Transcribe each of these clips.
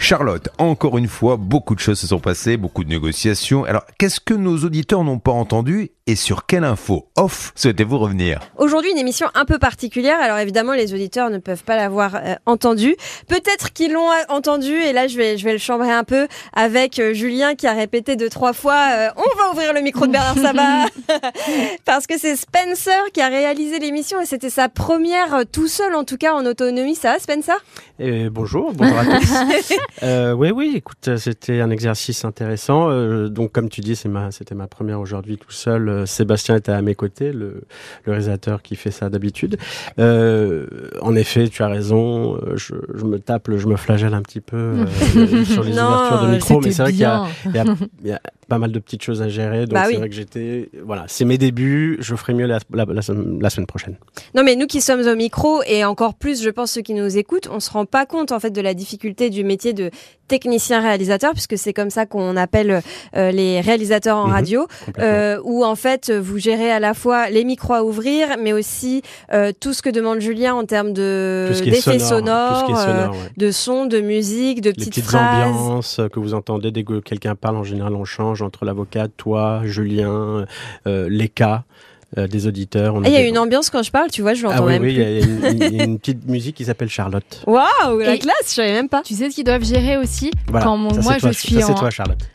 Charlotte, encore une fois, beaucoup de choses se sont passées, beaucoup de négociations. Alors, qu'est-ce que nos auditeurs n'ont pas entendu et sur quelle info off souhaitez-vous revenir? Aujourd'hui, une émission un peu particulière. Alors évidemment, les auditeurs ne peuvent pas l'avoir euh, entendue. Peut-être qu'ils l'ont euh, entendu et là, je vais, je vais le chambrer un peu avec euh, Julien qui a répété deux, trois fois euh, On va ouvrir le micro de Bernard Sabat Parce que c'est Spencer qui a réalisé l'émission et c'était sa première euh, tout seul, en tout cas en autonomie. Ça va, Spencer? Et bonjour, bonjour à tous. euh, oui, oui, écoute, c'était un exercice intéressant. Euh, donc, comme tu dis, c'est ma, c'était ma première aujourd'hui tout seul. Euh, Sébastien était à mes côtés, le, le réalisateur qui fait ça d'habitude. Euh, en effet, tu as raison. euh, Je, je me tape, je me flagelle un petit peu euh, sur les Non, ouvertures de micro, mais C'était c'est vrai qu'il y y, y a pas mal de petites choses à gérer. Donc, Bah c'est oui. vrai que j'étais, voilà, c'est mes débuts. Je ferai mieux la, la, la semaine- la semaine prochaine. Non, mais nous qui sommes au micro et encore plus, je pense, ceux qui nous écoutent, on se rend pas compte en fait de la difficulté du métier de technicien réalisateur, puisque c'est comme ça qu'on appelle euh, les réalisateurs en Mhm, radio, euh, où en fait vous gérez à la fois les micros à ouvrir, mais aussi euh, tout ce que demande Julien en termes de d'effets sonore, sonores, sonore, ouais. de sons, de musique, de les petites, phrases. ambiances que vous entendez dès que quelqu'un parle, en général, on change entre l'avocat, toi, Julien, les cas euh, des auditeurs. Ah, Il y a des- une ambiance quand je parle, tu vois, je l'entends Ah oui, même oui, il y, plus. a une- il y a une petite musique qui s'appelle Charlotte. Waouh, la Et- classe, je savais même pas. Tu sais ce qu'ils doivent gérer aussi Voilà, Quand mon- ça, moi c'est toi, je suis ça, c'est en. toi, Charlotte.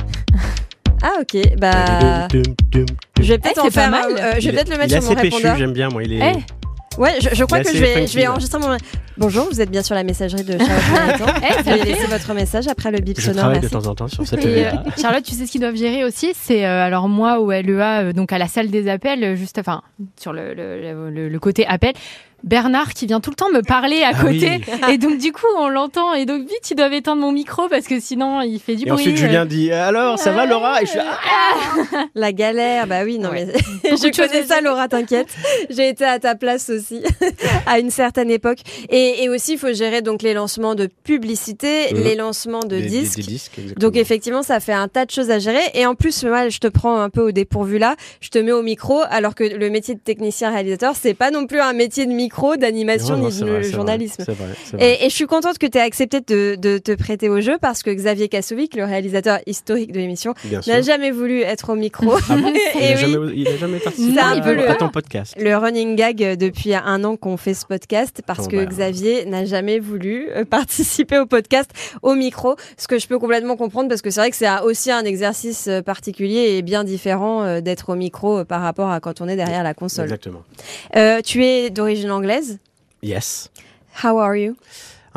Ah ok, bah je vais peut-être Eh, en c'est pas faire. mal. un- euh, je vais Il est- peut-être le mettre il sur mon assez péchu, répondeur. j'aime bien, moi. Il est... Eh, Ouais, je, je crois que je vais, je vais enregistrer mon. Bonjour, vous êtes bien sur la messagerie de Charlotte Jonathan. Eh, Veuillez fait- laisser votre message après le bip Je sonore. travaille de temps en temps sur cette Et, euh. Charlotte, tu sais ce qu'ils doivent gérer aussi C'est euh, alors moi au LEA, euh, donc à la salle des appels, euh, juste enfin sur le, le, le- le côté appel. Bernard qui vient tout le temps me parler à Ah côté oui. et donc du coup on l'entend et donc vite ils doivent éteindre mon micro parce que sinon il fait du Et bruit. ensuite, euh. Julien dit Alors, ça va, Laura? Et je suis ah La galère, bah oui, non Ouais. mais je connais ça. Laura, t'inquiète. J'ai été à ta place aussi à une certaine époque. Et, et aussi, il faut gérer donc les lancements de publicité, Mhm. les lancements de Des- des- disques. des disques. Donc effectivement, ça fait un tas de choses à gérer. Et en plus, moi, je te prends un peu au dépourvu là. Je te mets au micro, alors que le métier de technicien réalisateur, c'est pas non plus un métier de micro, d'animation ni de vrai, journalisme. Vrai, vrai. Et, et je suis contente que tu aies accepté de, de te prêter au jeu parce que Xavier Kassovic, le réalisateur historique de l'émission, n'a jamais voulu être au micro. Ah bon il n'a oui. jamais, jamais participé un à, peu le- à ton podcast. Le running gag depuis un an qu'on fait ce podcast parce que bah. Xavier n'a jamais voulu euh, participer au podcast au micro, ce que je peux complètement comprendre parce que c'est vrai que c'est aussi un exercice euh, particulier et bien différent euh, d'être au micro par rapport à quand on est derrière la console. Exactement. Euh, tu es d'origine anglaise? Yes. How are you?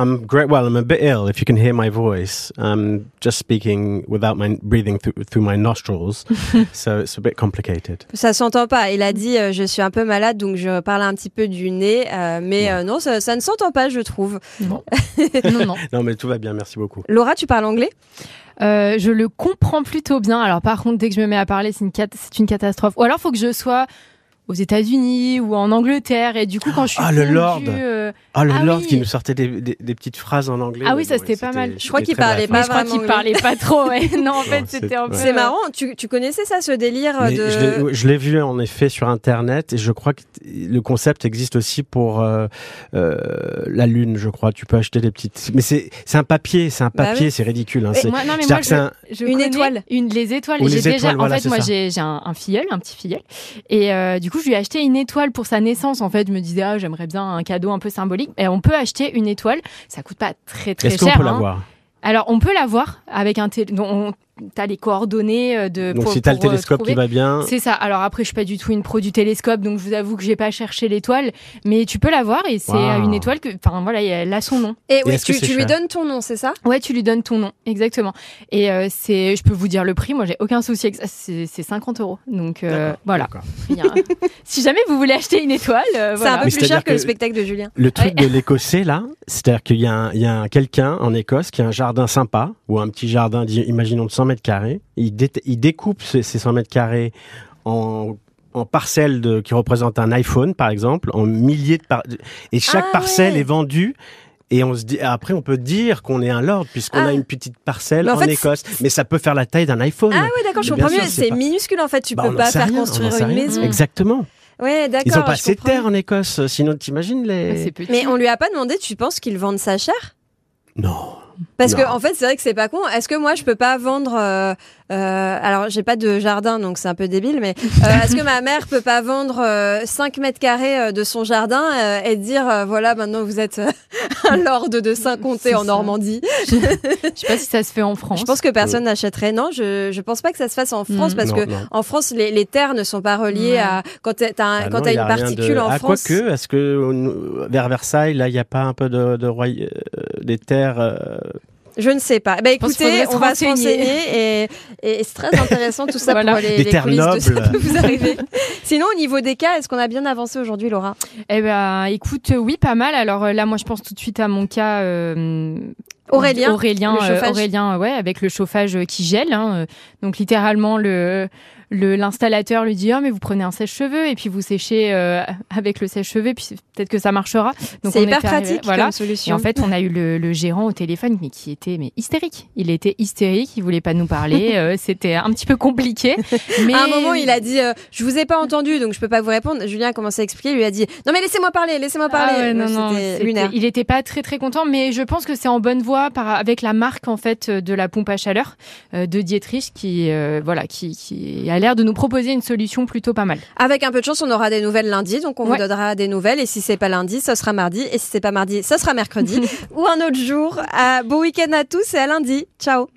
I'm great. Well, I'm a bit ill. If you can hear my voice, I'm just speaking without my breathing through, through my nostrils, so it's a bit complicated. Ça s'entend pas. Il a dit euh, je suis un peu malade donc je parle un petit peu du nez, euh, mais euh, non ça, ça ne s'entend pas je trouve. Non. non, non. Non, mais tout va bien. Merci beaucoup. Laura, tu parles anglais? Euh, je le comprends plutôt bien. Alors par contre, dès que je me mets à parler, c'est une, cat- c'est une catastrophe. Ou alors, faut que je sois aux États-Unis ou en Angleterre. Et du coup, quand je suis Ah, le fondue, Lord. euh, Ah, le Ah Lord oui. qui nous sortait des, des- des petites phrases en anglais. Ah oui, ça, bon, c'était pas mal. Je crois qu'il parlait pas je crois qu'il parlait pas trop. Ouais. Non, en fait, c'était c'est- un peu. C'est marrant. Tu, tu connaissais ça, ce délire Mais de. je l'ai- vu en effet sur internet et je crois que le concept existe aussi pour euh, euh, la lune. Je crois. Tu peux acheter des petites. Mais c'est c'est un papier, c'est un Bah papier, oui. c'est ridicule. Hein, c'est- moi, non, mais c'est-à-dire moi, que c'est un- je Une étoile. Une, les étoiles. J'ai déjà, en fait, moi, j'ai j'ai un, filleul, un petit filleul. Et euh, du coup, je lui ai acheté une étoile pour sa naissance. En fait, je me disais, ah, j'aimerais bien un cadeau un peu symbolique. Et on peut acheter une étoile. Ça coûte pas très, très Est-ce cher. qu'on peut hein. l'avoir Alors, on peut l'avoir avec un télé. on... T'as les coordonnées euh, de. Donc pour- si t'as le euh, télescope trouver. qui va bien. C'est ça. Alors après, je suis pas du tout une pro du télescope, donc je vous avoue que j'ai pas cherché l'étoile, mais tu peux l'avoir et c'est Waouh. une étoile que, enfin voilà, elle a son nom. Et oui, que tu, lui donnes ton nom, c'est ça? Ouais, tu lui donnes ton nom, exactement. Et euh, c'est, je peux vous dire le prix. Moi, j'ai aucun souci avec ça. C'est, c'est 50 euros. Donc euh, voilà. si jamais vous voulez acheter une étoile, euh, C'est voilà. un peu Mais plus cher que, le spectacle de Julien. Le truc Ouais. de l'écossais, là, c'est-à-dire qu'il y a, un- il y a un- quelqu'un en Écosse qui a un jardin sympa, ou un petit jardin, imaginons de 100 mètres carrés. Il, dé- il découpe ces, ces 100 mètres carrés en, en parcelles de, qui représentent un iPhone, par exemple, en milliers de par- Et chaque Ah, parcelle ouais. est vendue. Et on se dit, après, on peut dire qu'on est un lord puisqu'on Ah. a une petite parcelle en en, fait, Écosse. Mais ça peut faire la taille d'un iPhone. Ah oui, d'accord, je comprends mieux. c'est pas- minuscule en fait. Tu Bah, peux pas faire rien, on construire une rien. maison. Exactement. Ouais, d'accord. Ils ont pas assez de terre en Écosse. Sinon, t'imagines Ah, les. Petit. Mais on lui a pas demandé, tu penses qu'ils vendent ça cher? Non. Parce que Non. en fait, c'est vrai que c'est pas con. Est-ce que moi, je peux pas vendre euh, euh, Alors, j'ai pas de jardin, donc c'est un peu débile. Mais euh, est-ce que ma mère peut pas vendre euh, 5 mètres carrés euh, de son jardin euh, et dire euh, voilà, maintenant vous êtes euh, un lord de Saint-Comté en ça. Normandie? Je sais pas si ça se fait en France. Je pense que personne n'achèterait. Non, je je pense pas que ça se fasse en France Mm. parce Non, que non. en France, les, les terres ne sont pas reliées Ouais. à quand t'as un- Ah quand non, t'as y a une particule de... en ah, France. Quoique, est-ce que euh, vers Versailles, là, il n'y a pas un peu de, de roy- des terres euh, Je ne sais pas. Ben qu'il écoutez, on va se renseigner. et, et c'est très intéressant tout ça Voilà. pour les, les terres coulisses de ce nobles. qui peut vous arriver. Sinon, au niveau des cas, est-ce qu'on a bien avancé aujourd'hui, Laura? Eh ben, écoute, oui, pas mal. Alors euh, là, moi, je pense tout de suite à mon cas. euh, Aurélien, Aurélien, euh. Aurélien, ouais, avec le chauffage qui gèle. hein, donc littéralement, le le- l'installateur lui dit ah mais vous prenez un sèche-cheveux et puis vous séchez euh, avec le sèche-cheveux puis peut-être que ça marchera. Donc C'est hyper était arrivé- pratique voilà. comme Et solution. en fait, on a eu le, le gérant au téléphone mais qui était mais hystérique. Il était hystérique, il voulait pas nous parler. euh, C'était un petit peu compliqué. Mais À un moment, il a dit euh, Je vous ai pas entendu, donc je peux pas vous répondre. Julien a commencé à expliquer, il lui a dit Non, mais laissez-moi parler, laissez-moi parler. Ah ouais, non, non, lunaire. Il était pas très très content, mais je pense que c'est en bonne voie par, avec la marque en fait de la pompe à chaleur euh, de Dietrich qui voilà qui, qui a l'air de nous proposer une solution plutôt pas mal. Avec un peu de chance, on aura des nouvelles lundi, donc on vous donnera des nouvelles. Et si c'est pas lundi, ce sera mardi. Et si c'est pas mardi, ce sera mercredi ou un autre jour. Euh, bon week-end à tous et à lundi. Ciao.